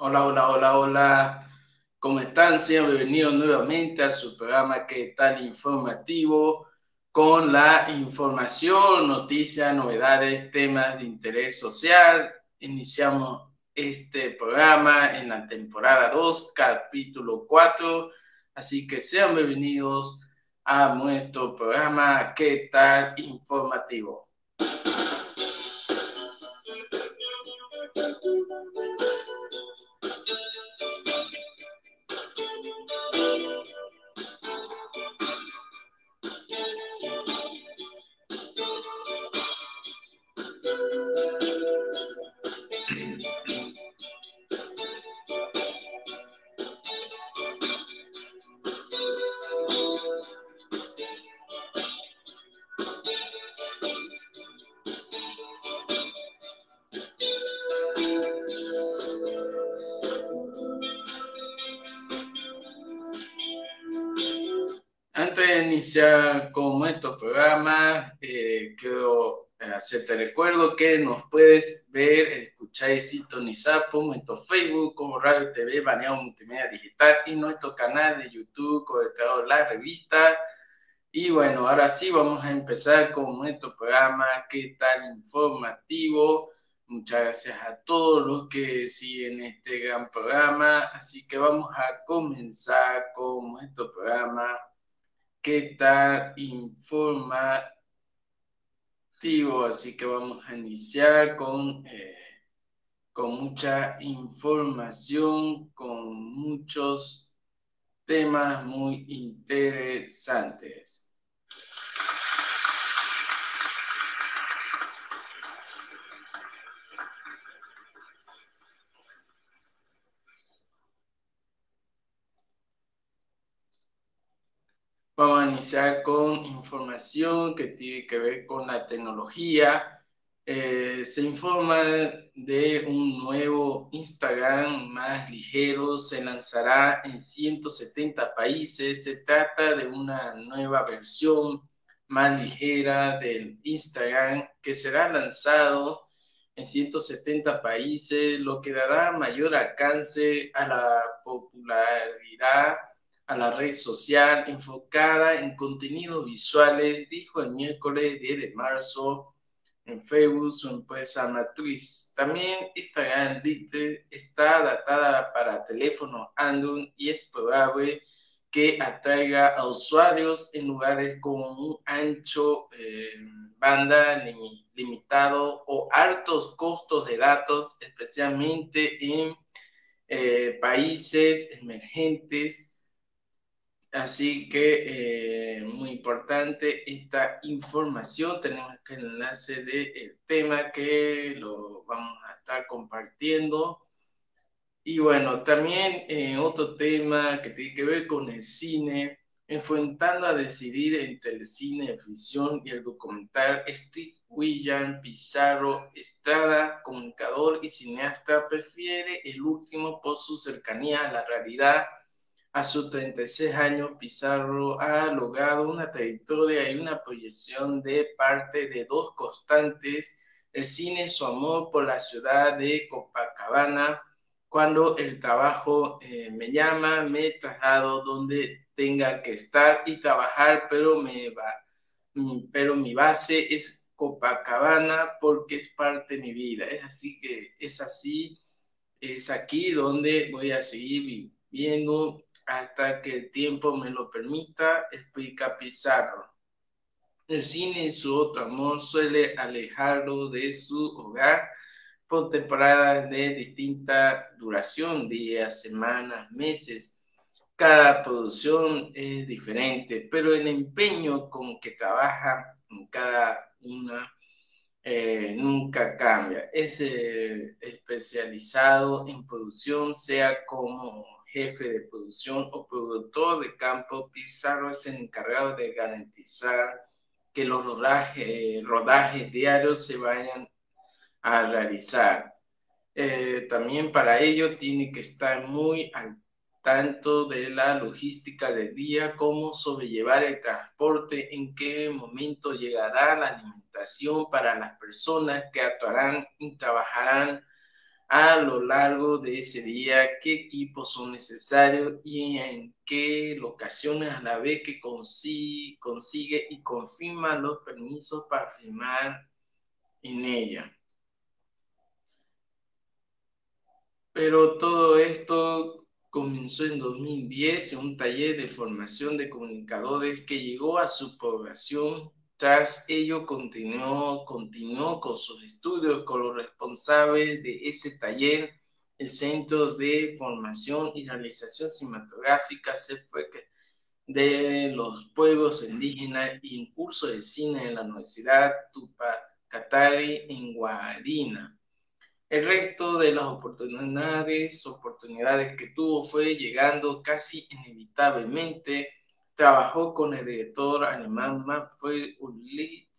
Hola, hola, hola, hola. ¿Cómo están? Sean bienvenidos nuevamente a su programa que tal informativo con la información, noticias, novedades, temas de interés social. Iniciamos este programa en la temporada 2, capítulo 4. Así que sean bienvenidos a nuestro programa ¿Qué tal informativo? Eh, hacerte recuerdo que nos puedes ver, escuchar y sintonizar por nuestro Facebook como Radio TV Baneado Multimedia Digital y nuestro canal de YouTube conectado La Revista. Y bueno, ahora sí vamos a empezar con nuestro programa, ¿qué tal informativo? Muchas gracias a todos los que siguen este gran programa. Así que vamos a comenzar con nuestro programa qué tal informativo. Así que vamos a iniciar con, eh, con mucha información, con muchos temas muy interesantes. Vamos a iniciar con información que tiene que ver con la tecnología. Eh, se informa de un nuevo Instagram más ligero, se lanzará en 170 países. Se trata de una nueva versión más ligera del Instagram que será lanzado en 170 países, lo que dará mayor alcance a la popularidad a la red social enfocada en contenidos visuales, dijo el miércoles 10 de marzo en Facebook su empresa matriz. También esta gran lista está datada para teléfonos Android y es probable que atraiga a usuarios en lugares con un ancho eh, banda limitado o altos costos de datos, especialmente en eh, países emergentes Así que eh, muy importante esta información. Tenemos el enlace del tema que lo vamos a estar compartiendo. Y bueno, también eh, otro tema que tiene que ver con el cine, enfrentando a decidir entre el cine de ficción y el documental, Steve William Pizarro Estrada, comunicador y cineasta, prefiere el último por su cercanía a la realidad a sus 36 años, Pizarro ha logrado una trayectoria y una proyección de parte de dos constantes, el cine, su amor por la ciudad de Copacabana. Cuando el trabajo eh, me llama, me traslado donde tenga que estar y trabajar, pero, me va, mm, pero mi base es Copacabana porque es parte de mi vida. Es así que es así, es aquí donde voy a seguir viviendo hasta que el tiempo me lo permita, explica Pizarro. El cine y su otro amor suele alejarlo de su hogar por temporadas de distinta duración, días, semanas, meses. Cada producción es diferente, pero el empeño con que trabaja en cada una eh, nunca cambia. Es eh, especializado en producción, sea como jefe de producción o productor de campo, Pizarro es el encargado de garantizar que los rodajes, rodajes diarios se vayan a realizar. Eh, también para ello tiene que estar muy al tanto de la logística del día, cómo sobrellevar el transporte, en qué momento llegará la alimentación para las personas que actuarán y trabajarán a lo largo de ese día qué equipos son necesarios y en qué locaciones a la vez que consigue, consigue y confirma los permisos para firmar en ella. Pero todo esto comenzó en 2010 en un taller de formación de comunicadores que llegó a su población. Tras ello continuó, continuó con sus estudios con los responsables de ese taller, el Centro de Formación y Realización Cinematográfica de los Pueblos Indígenas y en curso de cine en la Universidad Tupacatari en Guarina. El resto de las oportunidades, oportunidades que tuvo fue llegando casi inevitablemente. Trabajó con el director alemán Manfred Ulrich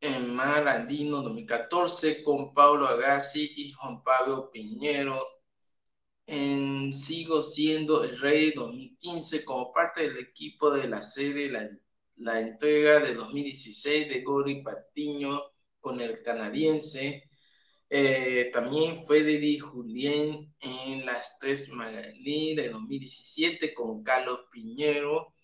en Mar Andino 2014 con Pablo Agassi y Juan Pablo Piñero en Sigo siendo el rey 2015 como parte del equipo de la serie la, la entrega de 2016 de Gori Patiño con el canadiense eh, también fue de Julien en Las Tres Magalí de 2017 con Carlos Piñero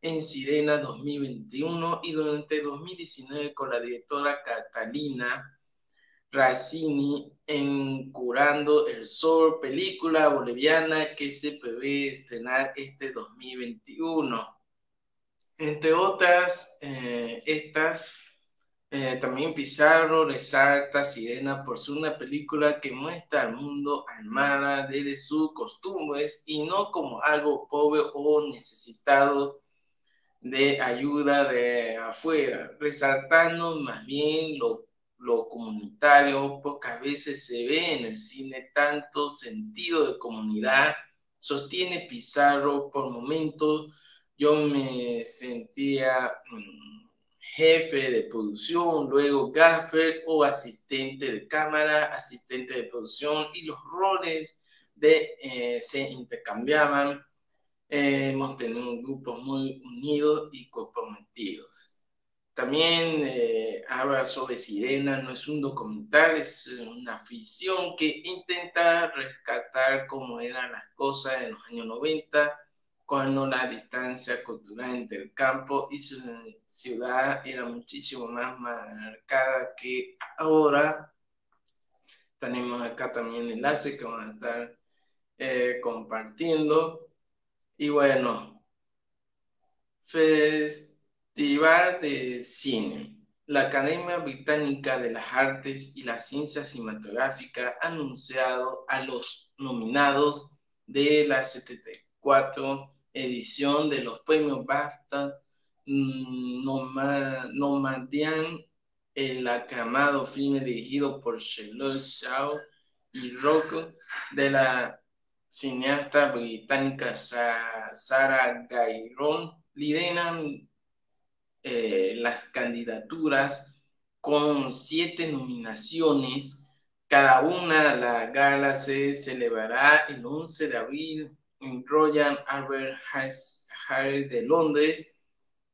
en Sirena 2021 y durante 2019 con la directora Catalina Razzini en Curando el Sol, película boliviana que se prevé estrenar este 2021. Entre otras, eh, estas eh, también Pizarro resalta Sirena por ser una película que muestra al mundo Almara desde sus costumbres y no como algo pobre o necesitado de ayuda de afuera, resaltando más bien lo, lo comunitario. Pocas veces se ve en el cine tanto sentido de comunidad. Sostiene Pizarro por momentos. Yo me sentía... Mm, jefe de producción, luego gaffer o asistente de cámara, asistente de producción y los roles de, eh, se intercambiaban. Eh, hemos tenido grupos muy unidos y comprometidos. También eh, habla sobre Sirena, no es un documental, es una ficción que intenta rescatar cómo eran las cosas en los años 90 cuando la distancia cultural entre el campo y su ciudad era muchísimo más marcada que ahora. Tenemos acá también enlace que van a estar eh, compartiendo. Y bueno, Festival de Cine. La Academia Británica de las Artes y las Ciencias Cinematográficas ha anunciado a los nominados de la 74 edición de los premios BAFTA, mm, Nomadían, el aclamado filme dirigido por Charlotte Shaw y Rocco de la cineasta británica Sarah Gayron, lideran eh, las candidaturas con siete nominaciones. Cada una, la gala se celebrará el 11 de abril en Royal Albert Hall de Londres,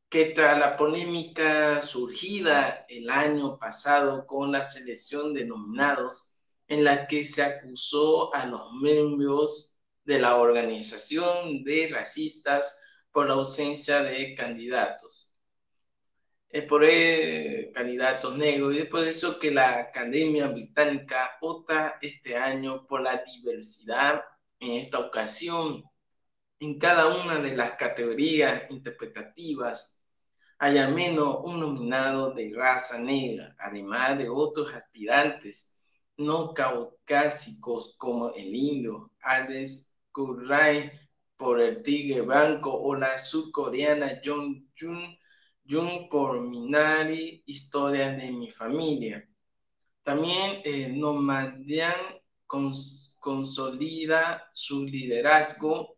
que tras la polémica surgida el año pasado con la selección de nominados, en la que se acusó a los miembros de la organización de racistas por la ausencia de candidatos. Es por el, candidatos negros y es por eso que la Academia Británica vota este año por la diversidad en esta ocasión, en cada una de las categorías interpretativas, hay al menos un nominado de raza negra, además de otros aspirantes no caucásicos como el indio Ades Kurrai por el tigre blanco o la surcoreana Jung Jun Jung por Minari, Historia de mi familia. También eh, Nomadian consolida su liderazgo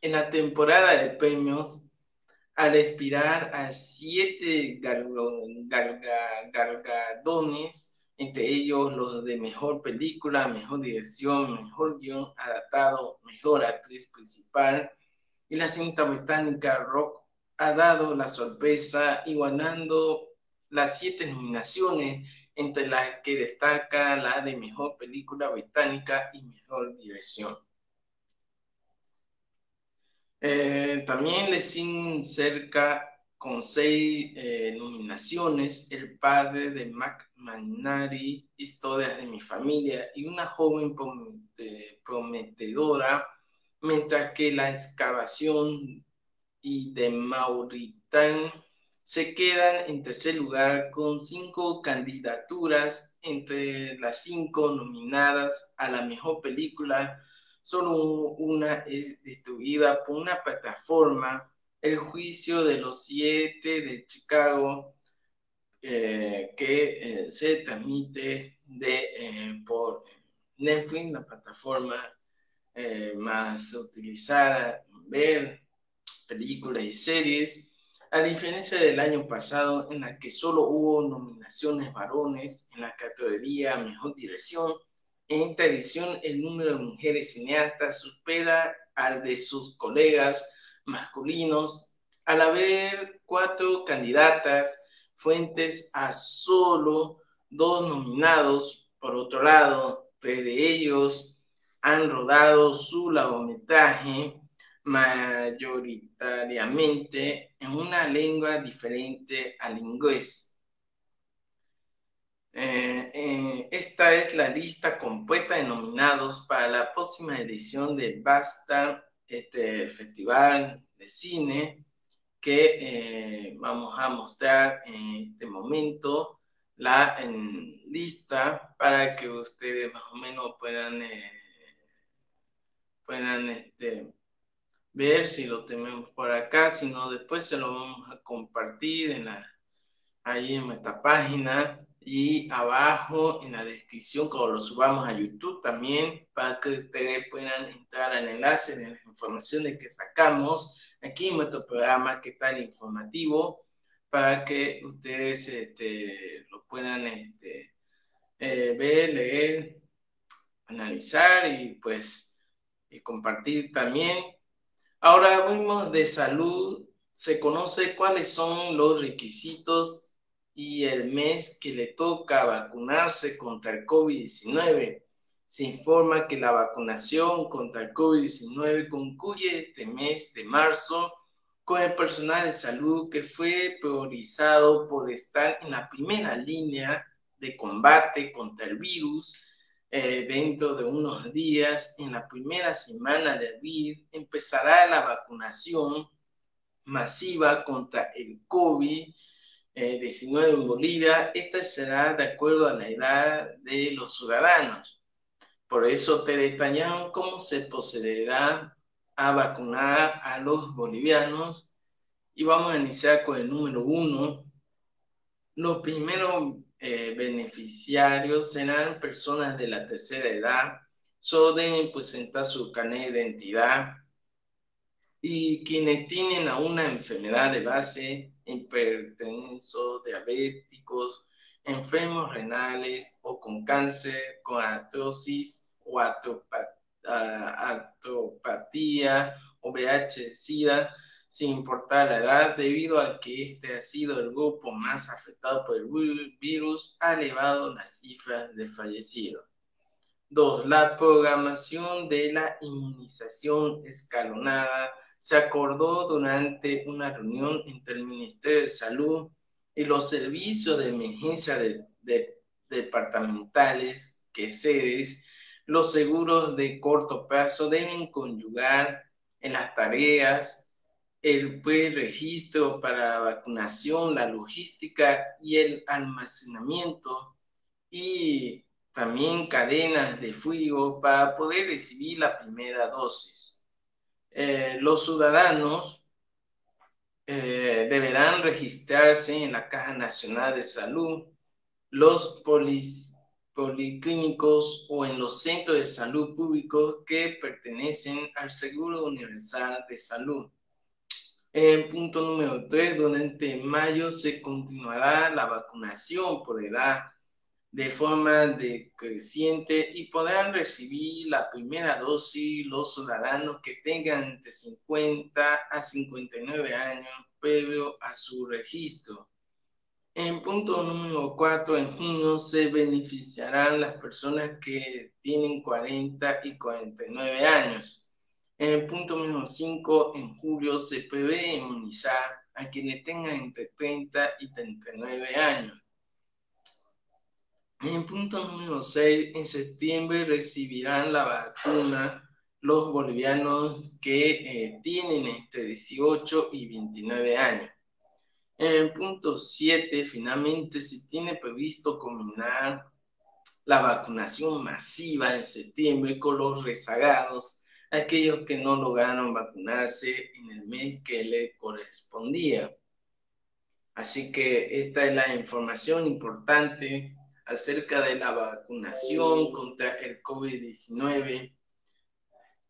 en la temporada de premios al aspirar a siete galardones, entre ellos los de mejor película, mejor dirección, mejor guion adaptado, mejor actriz principal. Y la cinta británica Rock ha dado la sorpresa igualando las siete nominaciones entre las que destaca la de mejor película británica y mejor dirección. Eh, también le siguen cerca con seis eh, nominaciones, El padre de Mac Manari, Historias de mi familia y una joven prometedora, mientras que La excavación y de Mauritán se quedan en tercer lugar con cinco candidaturas entre las cinco nominadas a la mejor película. Solo una es distribuida por una plataforma, El juicio de los siete de Chicago, eh, que eh, se transmite de, eh, por Netflix, la plataforma más utilizada en ver películas y series a diferencia del año pasado en la que solo hubo nominaciones varones en la categoría Mejor Dirección, en esta edición el número de mujeres cineastas supera al de sus colegas masculinos al haber cuatro candidatas fuentes a solo dos nominados. Por otro lado, tres de ellos han rodado su largometraje mayoritariamente en una lengua diferente al inglés. Eh, eh, esta es la lista completa de nominados para la próxima edición de Basta, este festival de cine que eh, vamos a mostrar en este momento la lista para que ustedes más o menos puedan puedan este, ver si lo tenemos por acá, si no después se lo vamos a compartir en la, ahí en nuestra página y abajo en la descripción cuando lo subamos a YouTube también para que ustedes puedan entrar al enlace de las informaciones que sacamos aquí en nuestro programa que tal informativo para que ustedes este, lo puedan este, eh, ver, leer, analizar y pues y compartir también Ahora mismo de salud se conoce cuáles son los requisitos y el mes que le toca vacunarse contra el COVID-19. Se informa que la vacunación contra el COVID-19 concluye este mes de marzo con el personal de salud que fue priorizado por estar en la primera línea de combate contra el virus eh, dentro de unos días, en la primera semana de abril, empezará la vacunación masiva contra el COVID-19 en Bolivia. Esta será de acuerdo a la edad de los ciudadanos. Por eso te detallaron cómo se procederá a vacunar a los bolivianos. Y vamos a iniciar con el número uno. Los primeros eh, beneficiarios serán personas de la tercera edad, solo deben presentar su carnet de identidad y quienes tienen a una enfermedad de base, hipertensos, diabéticos, enfermos renales o con cáncer, con artrosis o atropatía o VIH-Sida, sin importar la edad, debido a que este ha sido el grupo más afectado por el virus, ha elevado las cifras de fallecidos. Dos, la programación de la inmunización escalonada se acordó durante una reunión entre el Ministerio de Salud y los servicios de emergencia departamentales que sedes, los seguros de corto plazo deben conyugar en las tareas el pues, registro para la vacunación, la logística y el almacenamiento y también cadenas de fuego para poder recibir la primera dosis. Eh, los ciudadanos eh, deberán registrarse en la Caja Nacional de Salud, los policlínicos o en los centros de salud públicos que pertenecen al Seguro Universal de Salud en punto número 3, durante mayo se continuará la vacunación por edad de forma decreciente y podrán recibir la primera dosis los ciudadanos que tengan entre 50 a 59 años previo a su registro. En punto número 4, en junio se beneficiarán las personas que tienen 40 y 49 años. En el punto número 5, en julio se prevé inmunizar a quienes tengan entre 30 y 39 años. En el punto número 6, en septiembre recibirán la vacuna los bolivianos que eh, tienen entre 18 y 29 años. En el punto 7, finalmente, se tiene previsto combinar la vacunación masiva en septiembre con los rezagados, aquellos que no lograron vacunarse en el mes que le correspondía. Así que esta es la información importante acerca de la vacunación contra el COVID-19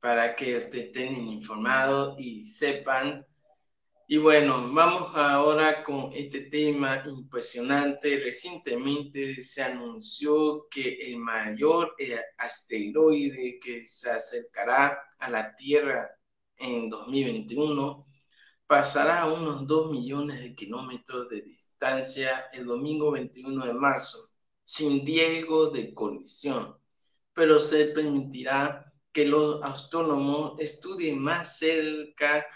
para que estén informados y sepan y bueno, vamos ahora con este tema impresionante. Recientemente se anunció que el mayor eh, asteroide que se acercará a la Tierra en 2021 pasará a unos 2 millones de kilómetros de distancia el domingo 21 de marzo, sin riesgo de colisión, pero se permitirá que los astrónomos estudien más cerca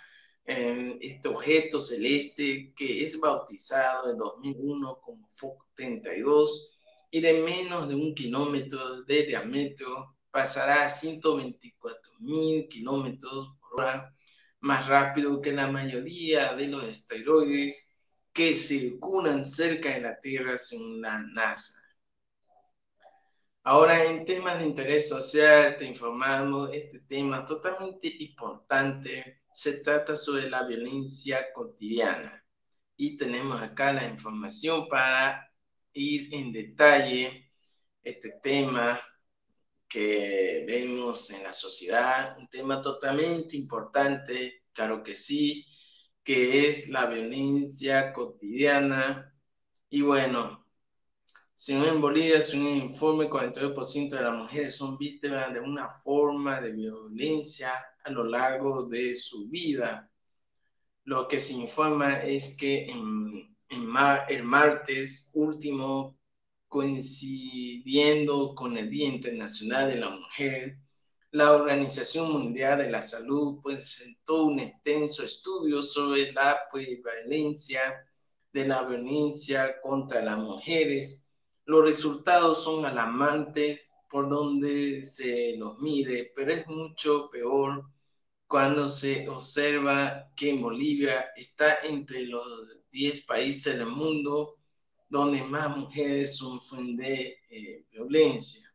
este objeto celeste que es bautizado en 2001 como FOC 32 y de menos de un kilómetro de diámetro pasará a 124 mil kilómetros por hora más rápido que la mayoría de los asteroides que circulan cerca de la Tierra según la NASA. Ahora, en temas de interés social, te informamos este tema totalmente importante se trata sobre la violencia cotidiana. Y tenemos acá la información para ir en detalle este tema que vemos en la sociedad, un tema totalmente importante, claro que sí, que es la violencia cotidiana. Y bueno, según en Bolivia, según un informe, 42% de las mujeres son víctimas de una forma de violencia a lo largo de su vida. Lo que se informa es que el martes último, coincidiendo con el Día Internacional de la Mujer, la Organización Mundial de la Salud presentó un extenso estudio sobre la prevalencia de la violencia contra las mujeres. Los resultados son alarmantes por donde se los mide, pero es mucho peor cuando se observa que Bolivia está entre los 10 países del mundo donde más mujeres sufren de eh, violencia.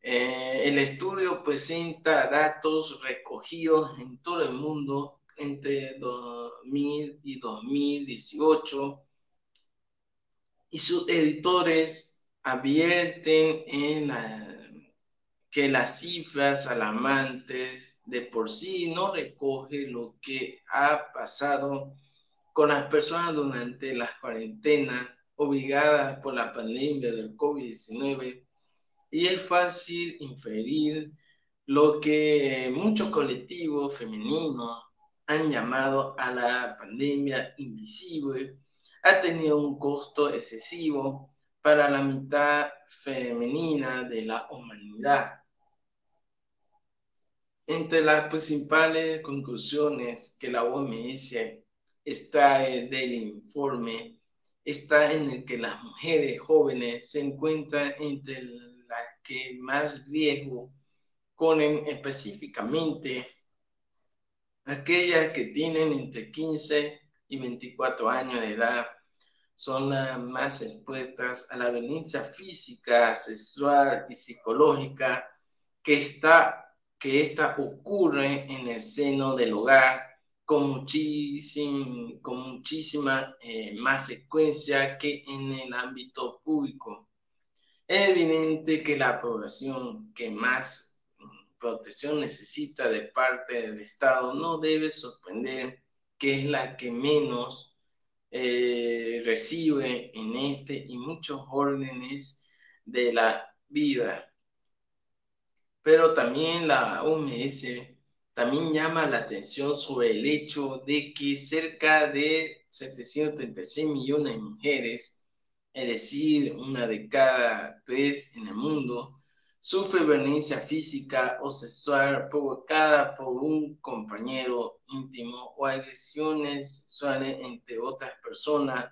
Eh, el estudio presenta datos recogidos en todo el mundo entre 2000 y 2018 y sus editores advierten en que las cifras alarmantes de por sí no recoge lo que ha pasado con las personas durante las cuarentenas obligadas por la pandemia del COVID-19 y es fácil inferir lo que muchos colectivos femeninos han llamado a la pandemia invisible ha tenido un costo excesivo para la mitad femenina de la humanidad. Entre las principales conclusiones que la OMS extrae del informe está en el que las mujeres jóvenes se encuentran entre las que más riesgo ponen específicamente. Aquellas que tienen entre 15 y 24 años de edad son las más expuestas a la violencia física, sexual y psicológica que está que esta ocurre en el seno del hogar con, con muchísima eh, más frecuencia que en el ámbito público. Es evidente que la población que más protección necesita de parte del Estado no debe sorprender que es la que menos eh, recibe en este y muchos órdenes de la vida. Pero también la OMS También llama la atención sobre el hecho de que cerca de 736 millones de mujeres, es decir, una de cada tres en el mundo, sufre violencia física o sexual provocada por un compañero íntimo o agresiones sexuales entre otras personas.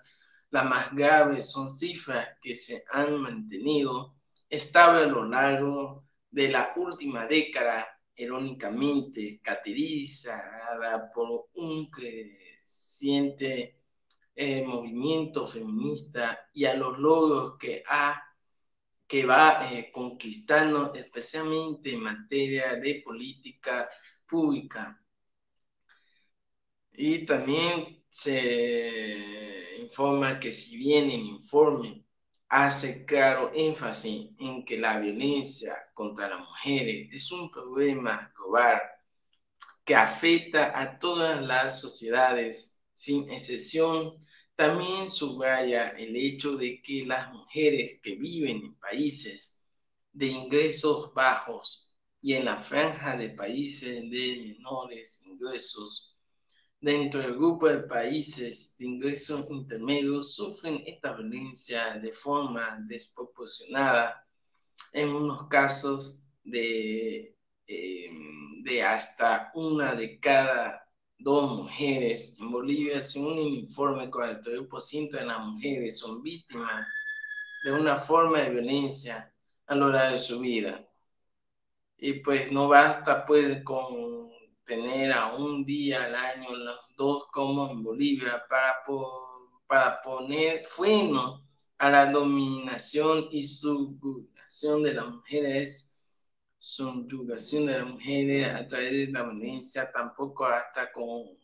Las más graves son cifras que se han mantenido estables a lo largo de la última década, irónicamente caracterizada por un creciente eh, movimiento feminista y a los logros que ha que va eh, conquistando especialmente en materia de política pública. Y también se informa que si bien el informe hace claro énfasis en que la violencia contra las mujeres es un problema global que afecta a todas las sociedades sin excepción, también subraya el hecho de que las mujeres que viven en países de ingresos bajos y en la franja de países de menores ingresos dentro del grupo de países de ingresos intermedios sufren esta violencia de forma desproporcionada, en unos casos de, em, de hasta una de cada dos mujeres. En Bolivia, según el informe, 42% de las mujeres son víctimas de una forma de violencia a lo largo de su vida. Y pues no basta pues con tener a un día al año los dos como en Bolivia para, para poner freno a la dominación y subjugación de las mujeres, subyugación de las mujeres a través de la violencia, tampoco hasta con,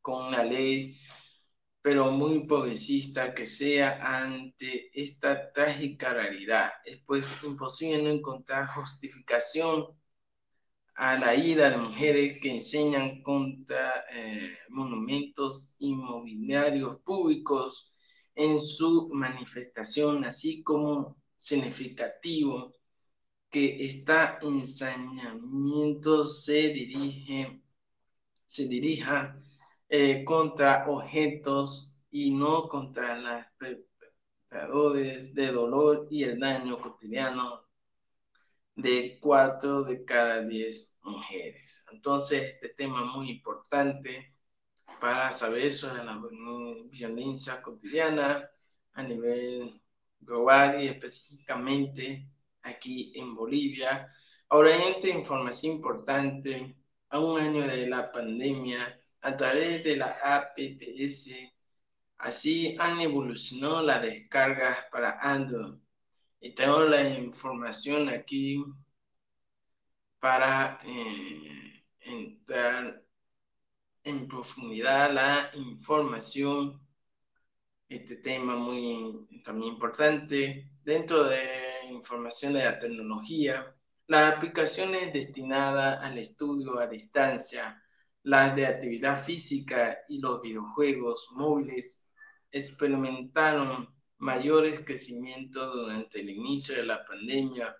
con una ley, pero muy progresista que sea ante esta trágica realidad. Es pues imposible no encontrar justificación a la ira de mujeres que enseñan contra eh, monumentos inmobiliarios públicos en su manifestación, así como significativo que esta ensañamiento se dirige, se dirija eh, contra objetos y no contra los perpetradores de dolor y el daño cotidiano de cuatro de cada diez mujeres. Entonces, este tema muy importante para saber sobre la violencia cotidiana a nivel global y específicamente aquí en Bolivia. Ahora, esta información importante, a un año de la pandemia, a través de la APPS, así han evolucionado las descargas para Android y tengo la información aquí para eh, entrar en profundidad la información, este tema muy también importante. Dentro de información de la tecnología, las aplicaciones destinadas al estudio a distancia, las de actividad física y los videojuegos móviles experimentaron mayores crecimientos durante el inicio de la pandemia.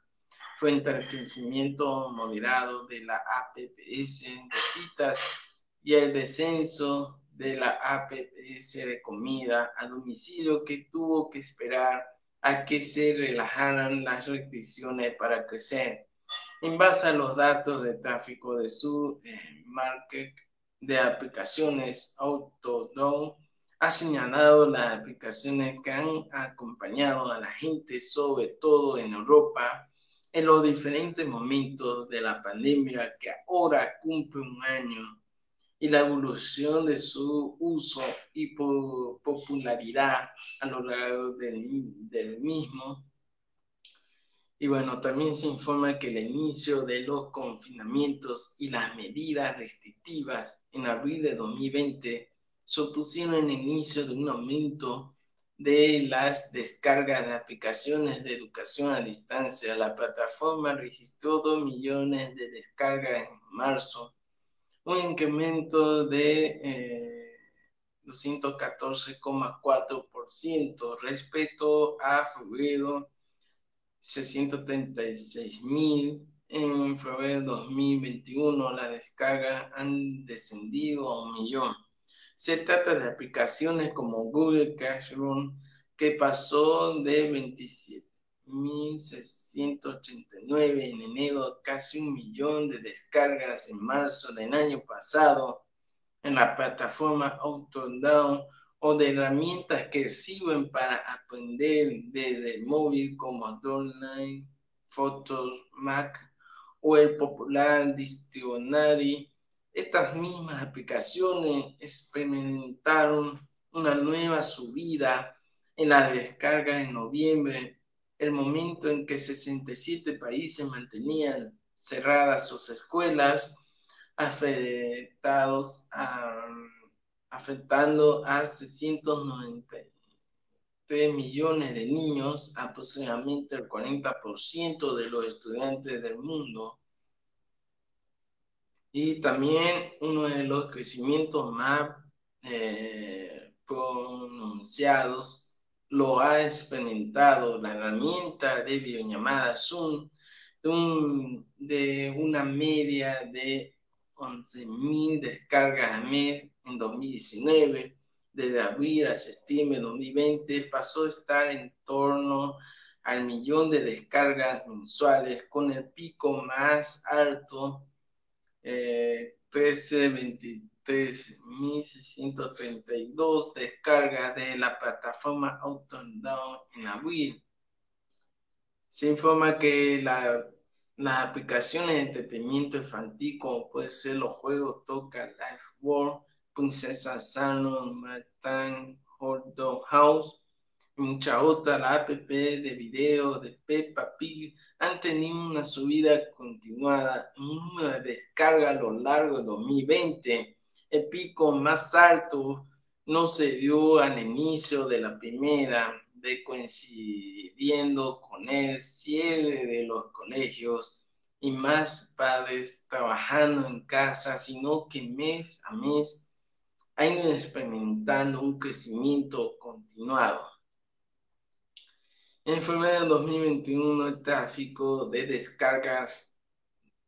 Frente al crecimiento moderado de la APPS de citas y el descenso de la APPS de comida a domicilio que tuvo que esperar a que se relajaran las restricciones para crecer. En base a los datos de tráfico de su eh, market de aplicaciones Autodown, ha señalado las aplicaciones que han acompañado a la gente, sobre todo en Europa, en los diferentes momentos de la pandemia que ahora cumple un año y la evolución de su uso y popularidad a lo largo del, mismo. Y bueno, también se informa que el inicio de los confinamientos y las medidas restrictivas en abril de 2020 supusieron el inicio de un aumento de las descargas de aplicaciones de educación a distancia. La plataforma registró 2 millones de descargas en marzo, un incremento de eh, 214,4% respecto a febrero, 636 mil en febrero de 2021 las descargas han descendido a un millón. Se trata de aplicaciones como Google Classroom, que pasó de 27.689 en enero casi un millón de descargas en marzo del año pasado en la plataforma Autodown o de herramientas que sirven para aprender desde el móvil como Online, Photos, Mac o el popular Dictionary. Estas mismas aplicaciones experimentaron una nueva subida en la descarga en noviembre, el momento en que 67 países mantenían cerradas sus escuelas, afectados afectando a 693 millones de niños, aproximadamente el 40% de los estudiantes del mundo. Y también uno de los crecimientos más eh, pronunciados lo ha experimentado la herramienta de videollamada Zoom de, una media de 11.000 descargas al mes en 2019. Desde abril a septiembre de 2020 pasó a estar en torno al millón de descargas mensuales con el pico más alto eh, 1323.632 descargas de la plataforma Autodown en abril. Se informa que la, las aplicaciones de entretenimiento infantil, como puede ser los juegos Toca Life World, Princesa Sano, Martin, Hot Dog House, mucha otra, la app de video de Peppa Pig han tenido una subida continuada, un número de descargas a lo largo de 2020. El pico más alto no se dio al inicio de la primera, de coincidiendo con el cierre de los colegios y más padres trabajando en casa, sino que mes a mes han ido experimentando un crecimiento continuado. En febrero de 2021, el tráfico de descargas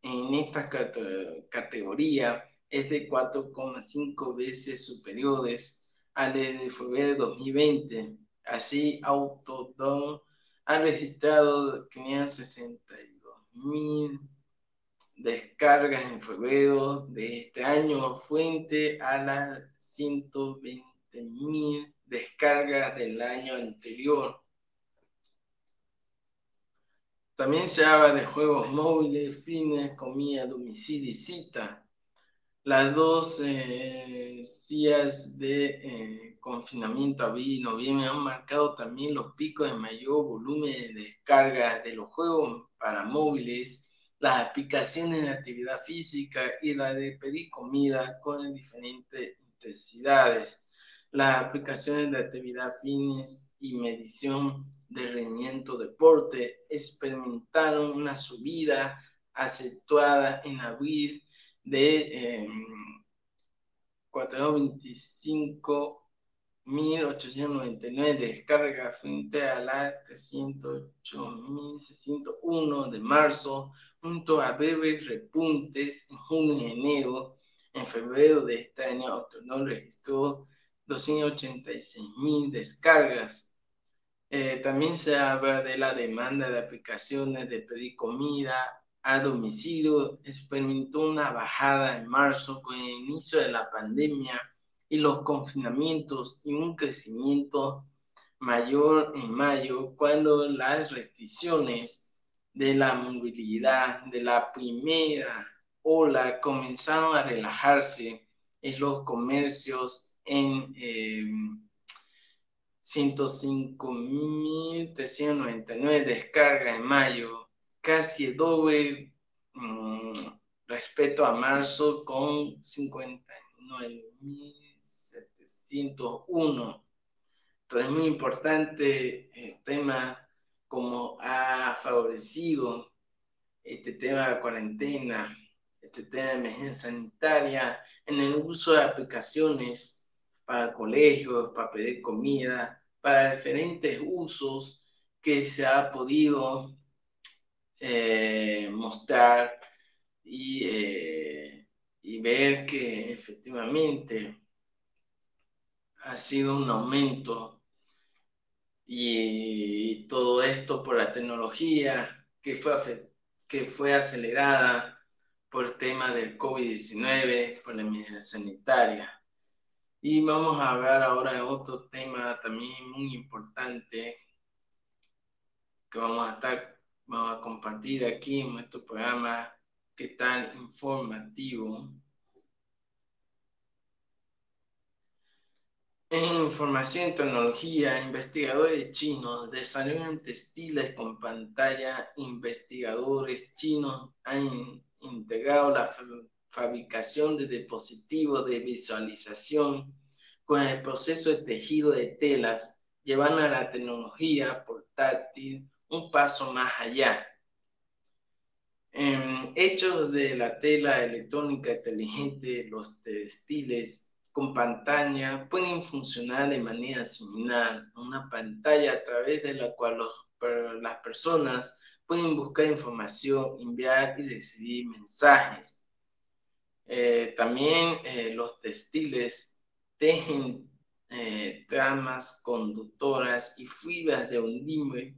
en esta categoría es de 4,5 veces superiores al de febrero de 2020. Así, Autodom ha registrado 562 mil descargas en febrero de este año, frente a las 120 mil descargas del año anterior. También se habla de juegos móviles, fines, comida, domicilio y cita. Las dos eh, días de eh, confinamiento abril y noviembre han marcado también los picos de mayor volumen de descargas de los juegos para móviles, las aplicaciones de actividad física y la de pedir comida con diferentes intensidades. Las aplicaciones de actividad fines y medición de rendimiento deporte experimentaron una subida acentuada en abril de eh, 425.899 descargas frente a las 308.601 de marzo, junto a breves repuntes en junio y enero. En febrero de este año, Autonom registró 286.000 descargas eh, también se habla de la demanda de aplicaciones de pedir comida a domicilio. Experimentó una bajada en marzo con el inicio de la pandemia y los confinamientos y un crecimiento mayor en mayo cuando las restricciones de la movilidad de la primera ola comenzaron a relajarse en los comercios en... Eh, 105.399 descargas en mayo, casi doble mm, respecto a marzo con 59.701. Entonces es muy importante el tema como ha favorecido este tema de cuarentena, este tema de emergencia sanitaria en el uso de aplicaciones para colegios, para pedir comida, para diferentes usos que se ha podido eh, mostrar y, eh, y ver que efectivamente ha sido un aumento y todo esto por la tecnología que fue, que fue acelerada por el tema del COVID-19, por la medida sanitaria. Y vamos a ver ahora otro tema también muy importante que vamos a estar, vamos a compartir aquí en nuestro programa que tan informativo. En información y tecnología, investigadores chinos desarrollan textiles con pantalla. Investigadores chinos han integrado la fabricación de dispositivos de visualización con el proceso de tejido de telas, llevando a la tecnología portátil un paso más allá. hechos de la tela electrónica inteligente, los textiles con pantalla pueden funcionar de manera similar. Una pantalla a través de la cual las personas pueden buscar información, enviar y recibir mensajes. Eh, también eh, los textiles tejen eh, tramas conductoras y fibras de undimbre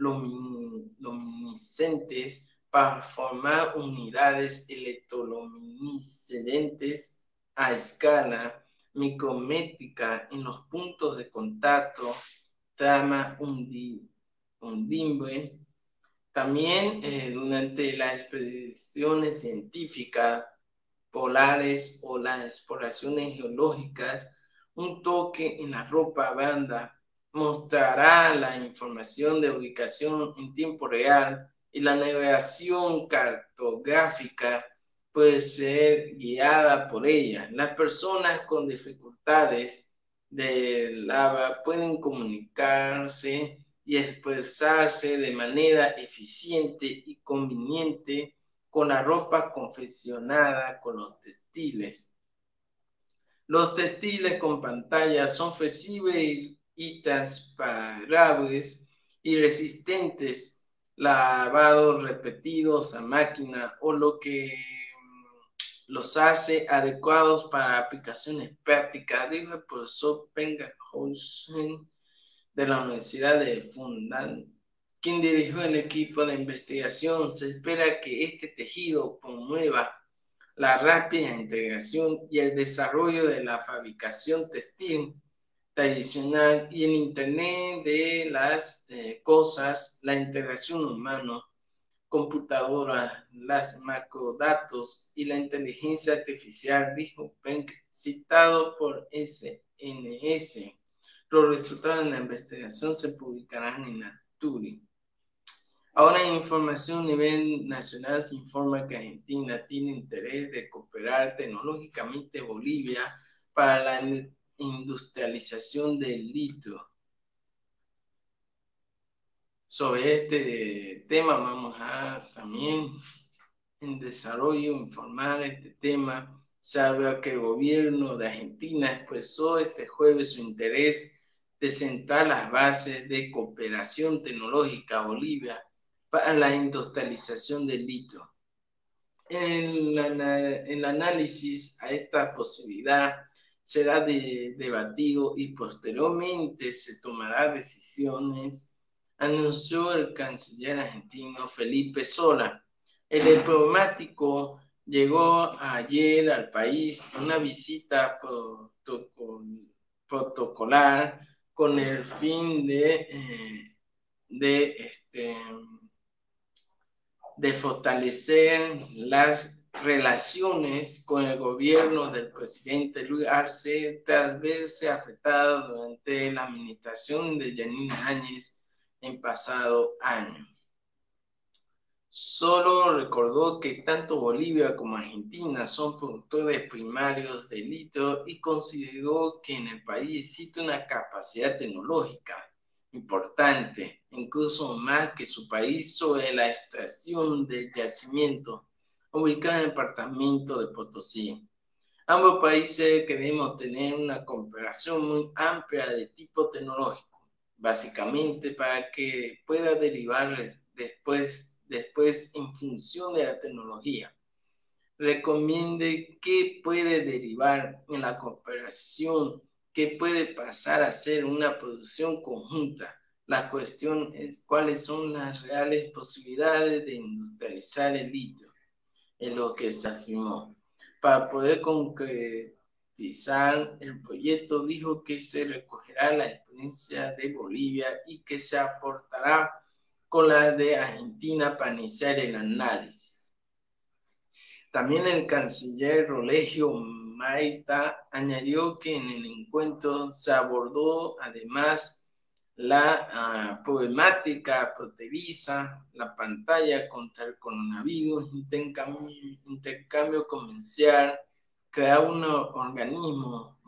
luminiscentes para formar unidades electroluminiscentes a escala micrométrica en los puntos de contacto, trama undimbre. También eh, durante las expediciones científicas polares o las exploraciones geológicas, un toque en la ropa banda mostrará la información de ubicación en tiempo real y la navegación cartográfica puede ser guiada por ella. Las personas con dificultades de lava pueden comunicarse y expresarse de manera eficiente y conveniente con la ropa confeccionada con los textiles. Los textiles con pantalla son flexibles y transparables y resistentes, lavados repetidos a máquina o lo que los hace adecuados para aplicaciones prácticas, dijo el profesor Penghausen de la Universidad de Fundan, quien dirigió el equipo de investigación. Se espera que este tejido promueva la rápida integración y el desarrollo de la fabricación textil tradicional y el Internet de las eh, cosas, la integración humana computadora, las macrodatos y la inteligencia artificial, dijo Penck, citado por SNS. Los resultados de la investigación se publicarán en Naturi. Ahora en información a nivel nacional se informa que Argentina tiene interés de cooperar tecnológicamente Bolivia para la industrialización del litio sobre este tema vamos a también en desarrollo informar este tema. Sabe que el gobierno de Argentina expresó este jueves su interés de sentar las bases de cooperación tecnológica Bolivia para la industrialización del litio. En el análisis a esta posibilidad será debatido y posteriormente se tomará decisiones anunció el canciller argentino Felipe Sola. El diplomático llegó ayer al país una visita protocolar con el fin de, eh, de, este, de fortalecer las relaciones con el gobierno del presidente Luis Arce tras verse afectado durante la administración de Yanina Áñez en pasado año. Solo recordó que tanto Bolivia como Argentina son productores primarios de litio y consideró que en el país existe una capacidad tecnológica importante, incluso más que su país, sobre la extracción del yacimiento ubicado en el departamento de Potosí. Ambos países queremos tener una cooperación muy amplia de tipo tecnológico básicamente para que pueda derivar después después en función de la tecnología. Recomiende qué puede derivar en la cooperación, qué puede pasar a ser una producción conjunta. La cuestión es cuáles son las reales posibilidades de industrializar el litio, en lo que se afirmó. Para poder concretizar el proyecto, dijo que se recogerá la experiencia de Bolivia y que se aportará con la de Argentina para iniciar el análisis. También el canciller Rolegio Maita añadió que en el encuentro se abordó además la ah, problemática fronteriza, la pantalla contra el coronavirus, intercambio, intercambio comercial, crear un organismo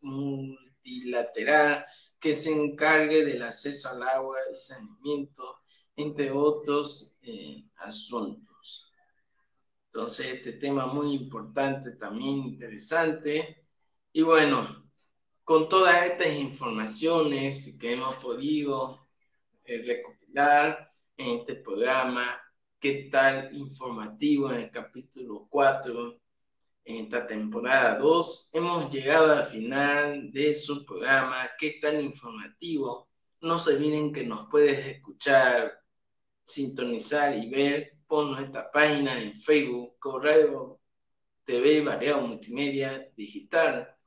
multilateral que se encargue del acceso al agua y saneamiento, entre otros eh, asuntos. Entonces, este tema muy importante, también interesante. Y bueno, con todas estas informaciones que hemos podido eh, recopilar en este programa, qué tal informativo en el capítulo 4 en esta temporada 2. Hemos llegado al final de su programa. Qué tan informativo. No se olviden que nos puedes escuchar, sintonizar y ver por nuestra página en Facebook, Correo TV Variado Multimedia Digital.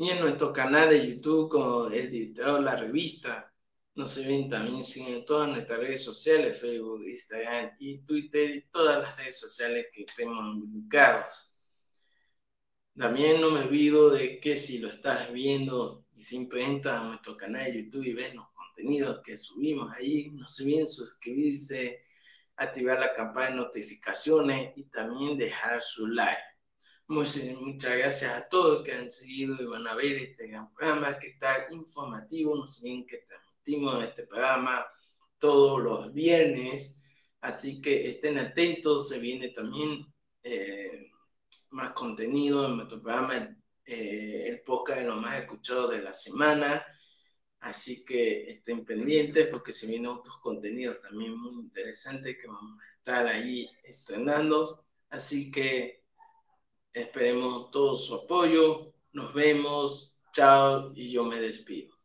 Y en nuestro canal de YouTube con el dictador La Revista. No se ven también en todas nuestras redes sociales, Facebook, Instagram y Twitter y todas las redes sociales que estemos ubicados. También no me olvido de que si lo estás viendo y siempre entras a nuestro canal de YouTube y ves los contenidos que subimos ahí, no se olviden suscribirse, activar la campana de notificaciones y también dejar su like. Muchas, muchas gracias a todos que han seguido y van a ver este gran programa que está informativo. No se olviden que transmitimos este programa todos los viernes, así que estén atentos. Se viene también eh, más contenido en nuestro programa, eh, el podcast de lo más escuchado de la semana. Así que estén pendientes porque se vienen otros contenidos también muy interesantes que vamos a estar ahí estrenando. Así que esperemos todo su apoyo. Nos vemos. Chao y yo me despido.